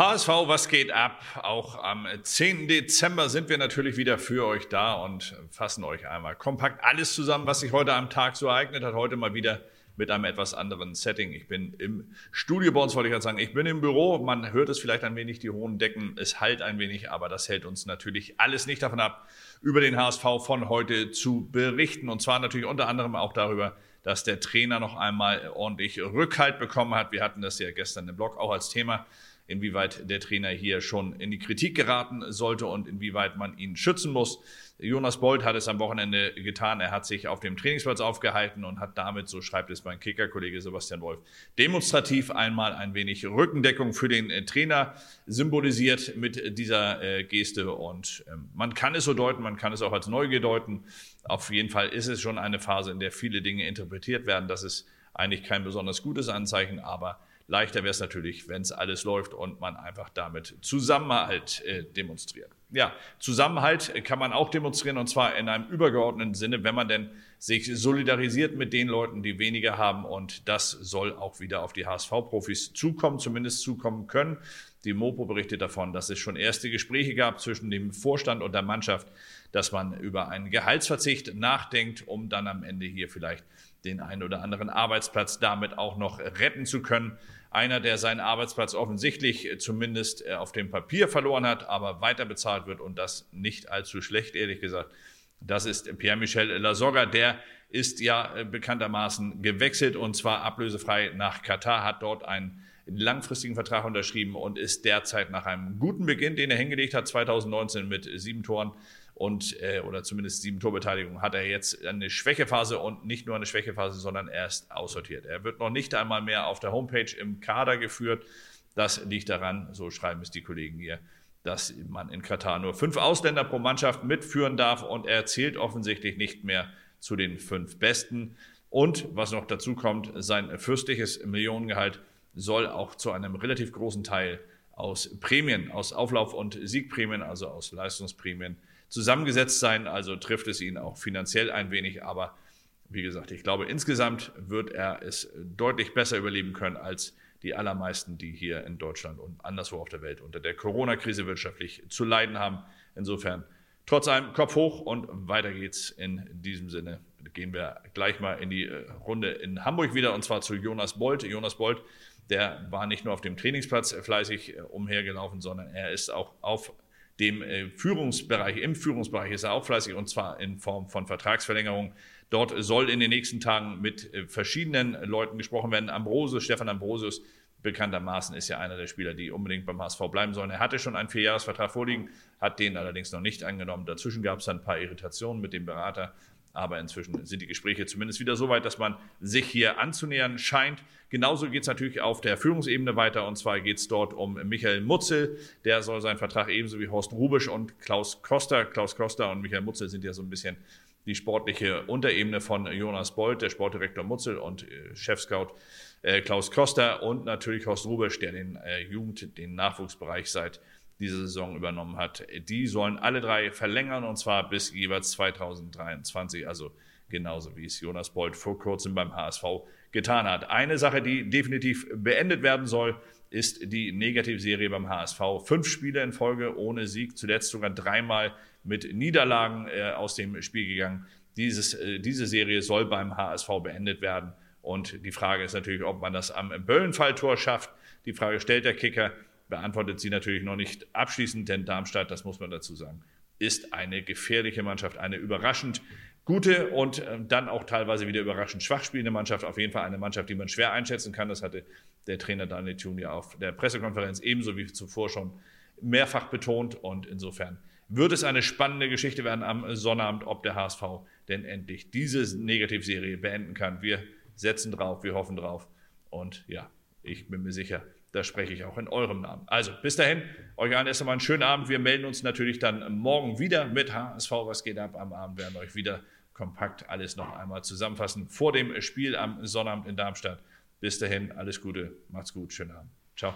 HSV, was geht ab? Auch am 10. Dezember sind wir natürlich wieder für euch da und fassen euch einmal kompakt alles zusammen, was sich heute am Tag so ereignet hat. Heute mal wieder mit einem etwas anderen Setting. Ich bin im Studio bei uns, wollte ich gerade sagen. Ich bin im Büro. Man hört es vielleicht ein wenig, die hohen Decken. Es halt ein wenig, aber das hält uns natürlich alles nicht davon ab, über den HSV von heute zu berichten. Und zwar natürlich unter anderem auch darüber, dass der Trainer noch einmal ordentlich Rückhalt bekommen hat. Wir hatten das ja gestern im Blog auch als Thema inwieweit der Trainer hier schon in die Kritik geraten sollte und inwieweit man ihn schützen muss. Jonas Bold hat es am Wochenende getan. Er hat sich auf dem Trainingsplatz aufgehalten und hat damit, so schreibt es mein Kicker-Kollege Sebastian Wolf, demonstrativ einmal ein wenig Rückendeckung für den äh, Trainer symbolisiert mit dieser äh, Geste. Und ähm, man kann es so deuten, man kann es auch als Neugier deuten. Auf jeden Fall ist es schon eine Phase, in der viele Dinge interpretiert werden. Das ist eigentlich kein besonders gutes Anzeichen, aber Leichter wäre es natürlich, wenn es alles läuft und man einfach damit Zusammenhalt äh, demonstriert. Ja, Zusammenhalt kann man auch demonstrieren und zwar in einem übergeordneten Sinne, wenn man denn sich solidarisiert mit den Leuten, die weniger haben und das soll auch wieder auf die HSV-Profis zukommen, zumindest zukommen können. Die Mopo berichtet davon, dass es schon erste Gespräche gab zwischen dem Vorstand und der Mannschaft, dass man über einen Gehaltsverzicht nachdenkt, um dann am Ende hier vielleicht den einen oder anderen Arbeitsplatz damit auch noch retten zu können. Einer, der seinen Arbeitsplatz offensichtlich äh, zumindest äh, auf dem Papier verloren hat, aber weiter bezahlt wird und das nicht allzu schlecht, ehrlich gesagt. Das ist Pierre-Michel Lasogga. Der ist ja äh, bekanntermaßen gewechselt und zwar ablösefrei nach Katar, hat dort einen langfristigen Vertrag unterschrieben und ist derzeit nach einem guten Beginn, den er hingelegt hat, 2019 mit sieben Toren, und äh, oder zumindest sieben Torbeteiligung hat er jetzt eine Schwächephase und nicht nur eine Schwächephase, sondern er ist aussortiert. Er wird noch nicht einmal mehr auf der Homepage im Kader geführt. Das liegt daran, so schreiben es die Kollegen hier, dass man in Katar nur fünf Ausländer pro Mannschaft mitführen darf und er zählt offensichtlich nicht mehr zu den fünf Besten. Und was noch dazu kommt, sein fürstliches Millionengehalt soll auch zu einem relativ großen Teil aus Prämien, aus Auflauf- und Siegprämien, also aus Leistungsprämien zusammengesetzt sein. Also trifft es ihn auch finanziell ein wenig. Aber wie gesagt, ich glaube, insgesamt wird er es deutlich besser überleben können als die allermeisten, die hier in Deutschland und anderswo auf der Welt unter der Corona-Krise wirtschaftlich zu leiden haben. Insofern trotz allem Kopf hoch und weiter geht's in diesem Sinne. Gehen wir gleich mal in die äh, Runde in Hamburg wieder und zwar zu Jonas Bolt. Jonas Bolt, der war nicht nur auf dem Trainingsplatz fleißig äh, umhergelaufen, sondern er ist auch auf dem äh, Führungsbereich, im Führungsbereich ist er auch fleißig und zwar in Form von Vertragsverlängerung. Dort soll in den nächsten Tagen mit äh, verschiedenen Leuten gesprochen werden. Ambrosius, Stefan Ambrosius, bekanntermaßen ist ja einer der Spieler, die unbedingt beim HSV bleiben sollen. Er hatte schon einen Vierjahresvertrag vorliegen, hat den allerdings noch nicht angenommen. Dazwischen gab es dann ein paar Irritationen mit dem Berater. Aber inzwischen sind die Gespräche zumindest wieder so weit, dass man sich hier anzunähern scheint. Genauso geht es natürlich auf der Führungsebene weiter. Und zwar geht es dort um Michael Mutzel. Der soll seinen Vertrag ebenso wie Horst Rubisch und Klaus Koster. Klaus Koster und Michael Mutzel sind ja so ein bisschen die sportliche Unterebene von Jonas Bold, der Sportdirektor Mutzel und äh, Chefscout äh, Klaus Koster und natürlich Horst Rubisch, der den äh, Jugend-, den Nachwuchsbereich seit diese Saison übernommen hat. Die sollen alle drei verlängern und zwar bis jeweils 2023, also genauso wie es Jonas Bold vor kurzem beim HSV getan hat. Eine Sache, die definitiv beendet werden soll, ist die Negativserie beim HSV. Fünf Spiele in Folge ohne Sieg, zuletzt sogar dreimal mit Niederlagen äh, aus dem Spiel gegangen. Dieses, äh, diese Serie soll beim HSV beendet werden. Und die Frage ist natürlich, ob man das am Böllenfalltor schafft. Die Frage stellt der Kicker beantwortet sie natürlich noch nicht abschließend, denn Darmstadt, das muss man dazu sagen, ist eine gefährliche Mannschaft, eine überraschend gute und ähm, dann auch teilweise wieder überraschend schwach spielende Mannschaft. Auf jeden Fall eine Mannschaft, die man schwer einschätzen kann. Das hatte der Trainer Daniel Thun ja auf der Pressekonferenz ebenso wie zuvor schon mehrfach betont. Und insofern wird es eine spannende Geschichte werden am Sonnabend, ob der HSV denn endlich diese Negativserie beenden kann. Wir setzen drauf, wir hoffen drauf. Und ja, ich bin mir sicher, da spreche ich auch in eurem Namen. Also bis dahin, euch allen erst einmal einen schönen Abend. Wir melden uns natürlich dann morgen wieder mit HSV. Was geht ab? Am Abend werden euch wieder kompakt alles noch einmal zusammenfassen vor dem Spiel am Sonnabend in Darmstadt. Bis dahin, alles Gute, macht's gut, schönen Abend. Ciao.